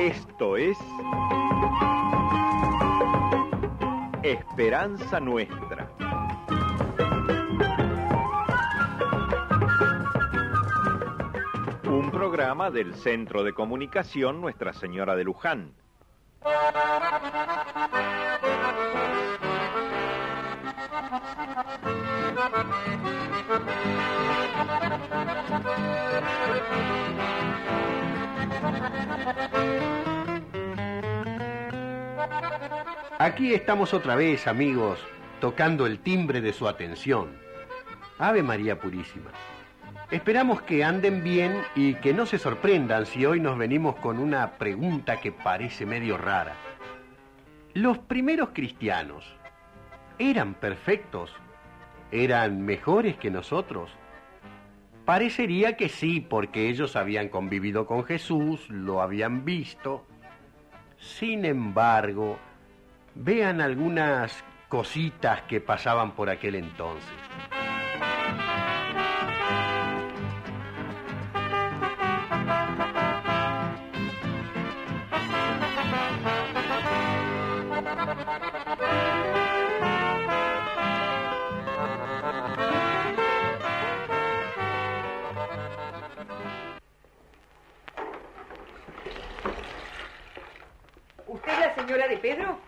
Esto es Esperanza Nuestra. Un programa del Centro de Comunicación Nuestra Señora de Luján. Aquí estamos otra vez, amigos, tocando el timbre de su atención. Ave María Purísima. Esperamos que anden bien y que no se sorprendan si hoy nos venimos con una pregunta que parece medio rara. ¿Los primeros cristianos eran perfectos? ¿Eran mejores que nosotros? Parecería que sí, porque ellos habían convivido con Jesús, lo habían visto. Sin embargo, vean algunas cositas que pasaban por aquel entonces. ¿Usted es la señora de Pedro?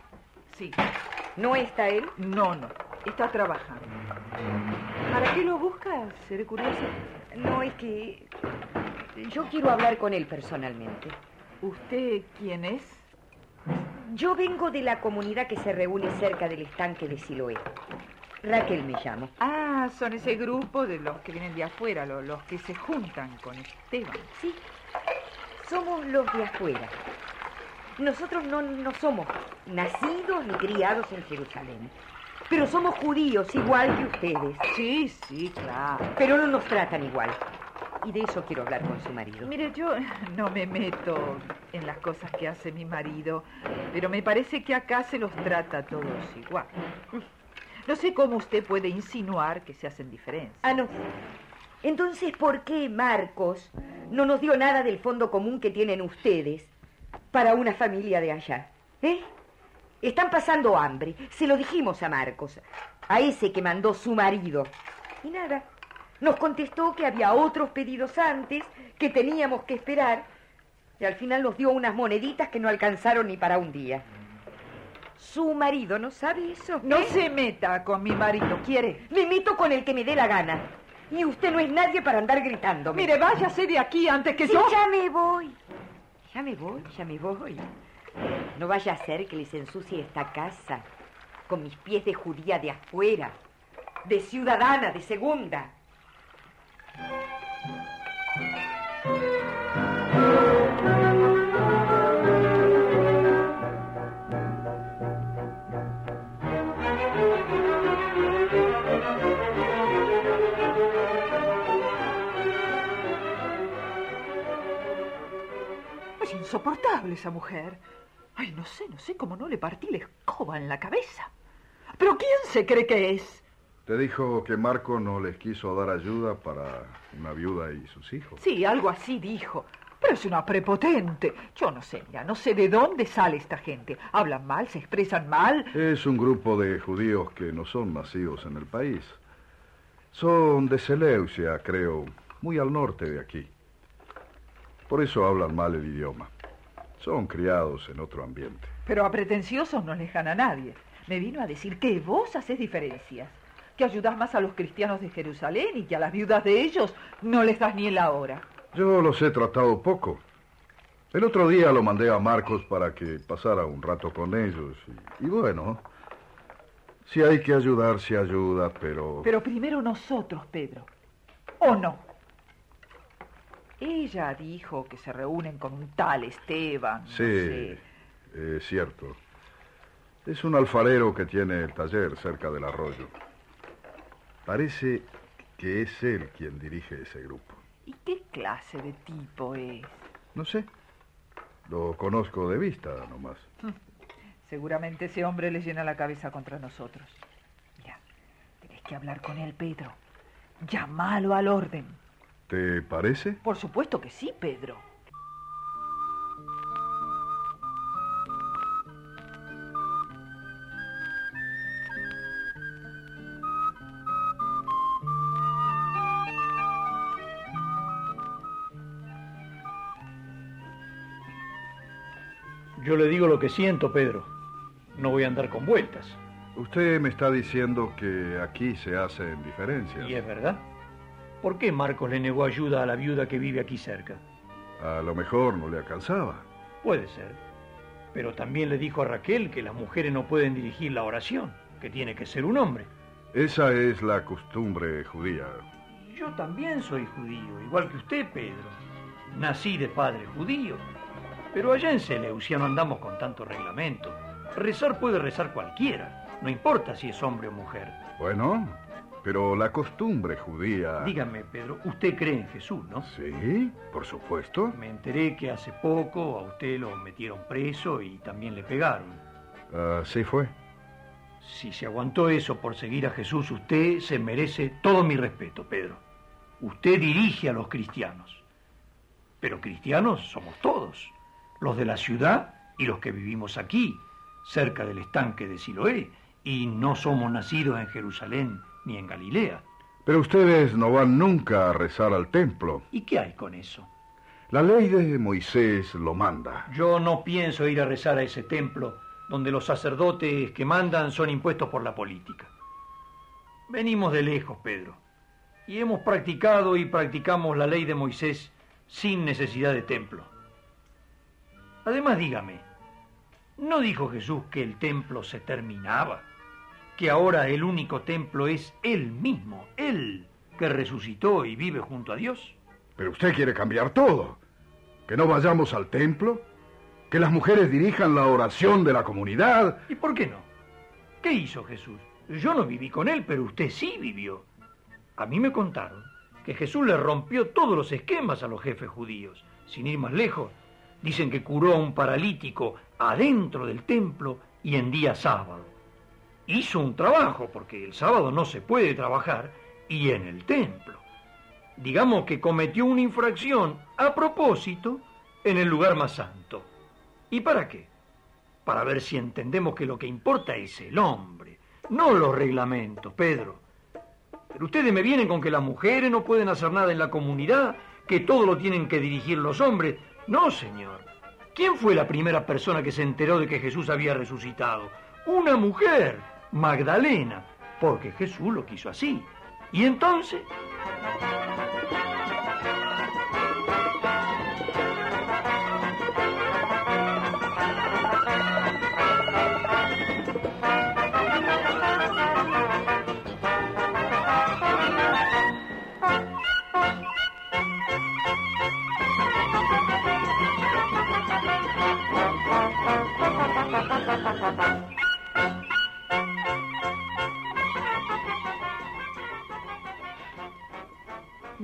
Sí. ¿No está él? No, no. Está trabajando. ¿Para qué lo buscas? Seré curiosa. No, es que yo quiero hablar con él personalmente. ¿Usted quién es? Yo vengo de la comunidad que se reúne cerca del estanque de Siloé. Raquel me llamo. Ah, son ese grupo de los que vienen de afuera, lo- los, que se juntan con Esteban. Sí, somos los de afuera. Nosotros no, no somos nacidos ni criados en Jerusalén. Pero somos judíos igual que ustedes. Sí, sí, claro. Pero no nos tratan igual. Y de eso quiero hablar con su marido. Mire, yo no me meto en las cosas que hace mi marido, pero me parece que acá se los trata a todos igual. No sé cómo usted puede insinuar que se hacen diferencias. Ah, no. Entonces, ¿por qué Marcos no nos dio nada del fondo común que tienen ustedes para una familia de allá? ¿Eh? Están pasando hambre. Se lo dijimos a Marcos, a ese que mandó su marido. Y nada. Nos contestó que había otros pedidos antes, que teníamos que esperar. Y al final nos dio unas moneditas que no alcanzaron ni para un día. Su marido no sabe eso. No ¿Eh? se meta con mi marido, ¿quiere? Me meto con el que me dé la gana. Y usted no es nadie para andar gritando. Mire, váyase de aquí antes que Sí, yo... ya me voy. Ya me voy, ya me voy. No vaya a ser que les ensucie esta casa con mis pies de judía de afuera, de ciudadana, de segunda. Esa mujer. Ay, no sé, no sé cómo no le partí la escoba en la cabeza. ¿Pero quién se cree que es? Te dijo que Marco no les quiso dar ayuda para una viuda y sus hijos. Sí, algo así dijo. Pero es una prepotente. Yo no sé, ya no sé de dónde sale esta gente. Hablan mal, se expresan mal. Es un grupo de judíos que no son nacidos en el país. Son de Seleucia, creo, muy al norte de aquí. Por eso hablan mal el idioma. Son criados en otro ambiente. Pero a pretenciosos no les gana nadie. Me vino a decir que vos haces diferencias. Que ayudás más a los cristianos de Jerusalén y que a las viudas de ellos no les das ni la hora. Yo los he tratado poco. El otro día lo mandé a Marcos para que pasara un rato con ellos. Y, y bueno, si hay que ayudar, se ayuda, pero... Pero primero nosotros, Pedro. ¿O no? Ella dijo que se reúnen con un tal Esteban. no Sí, sé. es cierto. Es un alfarero que tiene el taller cerca del arroyo. Parece que es él quien dirige ese grupo. ¿Y qué clase de tipo es? No sé. Lo conozco de vista nomás. Seguramente ese hombre le llena la cabeza contra nosotros. Mira, tenés que hablar con él, Pedro. Llámalo al orden. ¿Te parece? Por supuesto que sí, Pedro. Yo le digo lo que siento, Pedro. No voy a andar con vueltas. Usted me está diciendo que aquí se hacen diferencias. Y es verdad. ¿Por qué Marcos le negó ayuda a la viuda que vive aquí cerca? A lo mejor no le alcanzaba. Puede ser. Pero también le dijo a Raquel que las mujeres no pueden dirigir la oración, que tiene que ser un hombre. Esa es la costumbre judía. Yo también soy judío, igual que usted, Pedro. Nací de padre judío. Pero allá en Seleucia no andamos con tanto reglamento. Rezar puede rezar cualquiera, no importa si es hombre o mujer. Bueno, pero la costumbre judía... Dígame, Pedro, usted cree en Jesús, ¿no? Sí, por supuesto. Me enteré que hace poco a usted lo metieron preso y también le pegaron. Así fue. Si se aguantó eso por seguir a Jesús, usted se merece todo mi respeto, Pedro. Usted dirige a los cristianos. Pero cristianos somos todos, los de la ciudad y los que vivimos aquí, cerca del estanque de Siloé, y no somos nacidos en Jerusalén ni en Galilea. Pero ustedes no van nunca a rezar al templo. ¿Y qué hay con eso? La ley de Moisés lo manda. Yo no pienso ir a rezar a ese templo donde los sacerdotes que mandan son impuestos por la política. Venimos de lejos, Pedro, y hemos practicado y practicamos la ley de Moisés sin necesidad de templo. Además, dígame, ¿no dijo Jesús que el templo se terminaba? Que ahora el único templo es Él mismo, Él, que resucitó y vive junto a Dios. Pero usted quiere cambiar todo. Que no vayamos al templo, que las mujeres dirijan la oración de la comunidad. ¿Y por qué no? ¿Qué hizo Jesús? Yo no viví con él, pero usted sí vivió. A mí me contaron que Jesús le rompió todos los esquemas a los jefes judíos. Sin ir más lejos, dicen que curó a un paralítico adentro del templo y en día sábado. Hizo un trabajo, porque el sábado no se puede trabajar, y en el templo. Digamos que cometió una infracción a propósito en el lugar más santo. ¿Y para qué? Para ver si entendemos que lo que importa es el hombre, no los reglamentos, Pedro. Pero ustedes me vienen con que las mujeres no pueden hacer nada en la comunidad, que todo lo tienen que dirigir los hombres. No, señor. ¿Quién fue la primera persona que se enteró de que Jesús había resucitado? Una mujer, Magdalena, porque Jesús lo quiso así. ¿Y entonces?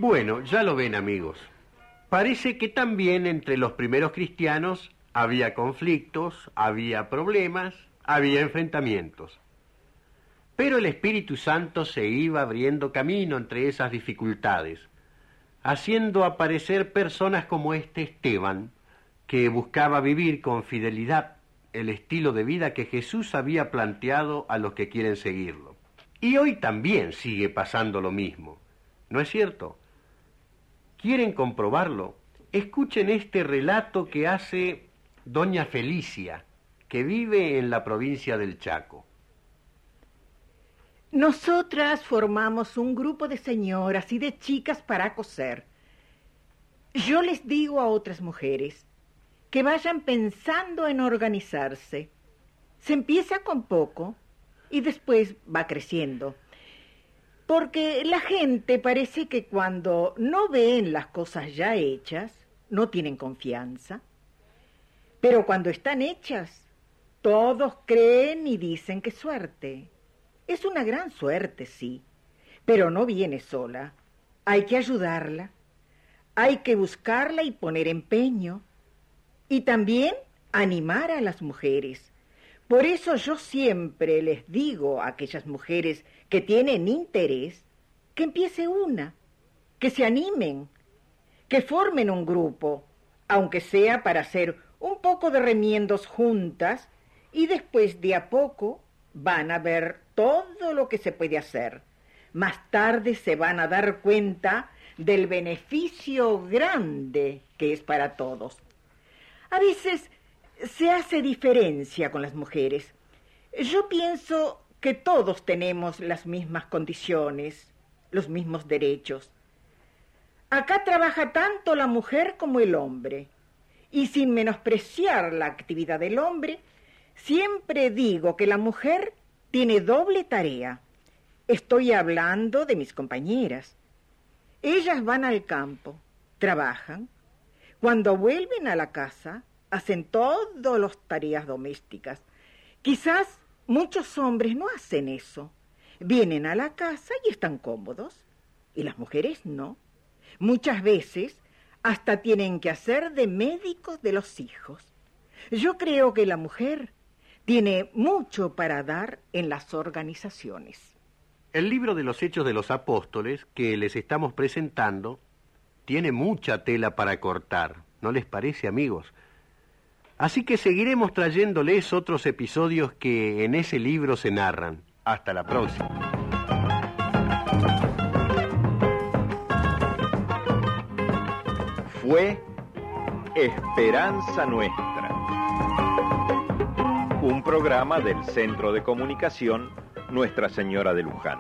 Bueno, ya lo ven amigos. Parece que también entre los primeros cristianos había conflictos, había problemas, había enfrentamientos. Pero el Espíritu Santo se iba abriendo camino entre esas dificultades, haciendo aparecer personas como este Esteban, que buscaba vivir con fidelidad el estilo de vida que Jesús había planteado a los que quieren seguirlo. Y hoy también sigue pasando lo mismo, ¿no es cierto? ¿Quieren comprobarlo? Escuchen este relato que hace doña Felicia, que vive en la provincia del Chaco. Nosotras formamos un grupo de señoras y de chicas para coser. Yo les digo a otras mujeres que vayan pensando en organizarse. Se empieza con poco y después va creciendo. Porque la gente parece que cuando no ven las cosas ya hechas, no tienen confianza. Pero cuando están hechas, todos creen y dicen que suerte. Es una gran suerte, sí, pero no viene sola. Hay que ayudarla. Hay que buscarla y poner empeño. Y también animar a las mujeres. Por eso yo siempre les digo a aquellas mujeres que tienen interés, que empiece una, que se animen, que formen un grupo, aunque sea para hacer un poco de remiendos juntas y después de a poco van a ver todo lo que se puede hacer. Más tarde se van a dar cuenta del beneficio grande que es para todos. A veces se hace diferencia con las mujeres. Yo pienso que todos tenemos las mismas condiciones, los mismos derechos. Acá trabaja tanto la mujer como el hombre. Y sin menospreciar la actividad del hombre, siempre digo que la mujer tiene doble tarea. Estoy hablando de mis compañeras. Ellas van al campo, trabajan. Cuando vuelven a la casa, hacen todas las tareas domésticas. Quizás muchos hombres no hacen eso. Vienen a la casa y están cómodos. Y las mujeres no. Muchas veces hasta tienen que hacer de médicos de los hijos. Yo creo que la mujer tiene mucho para dar en las organizaciones. El libro de los Hechos de los Apóstoles que les estamos presentando tiene mucha tela para cortar, ¿no les parece, amigos? Así que seguiremos trayéndoles otros episodios que en ese libro se narran. Hasta la próxima. Fue Esperanza Nuestra, un programa del Centro de Comunicación Nuestra Señora de Luján.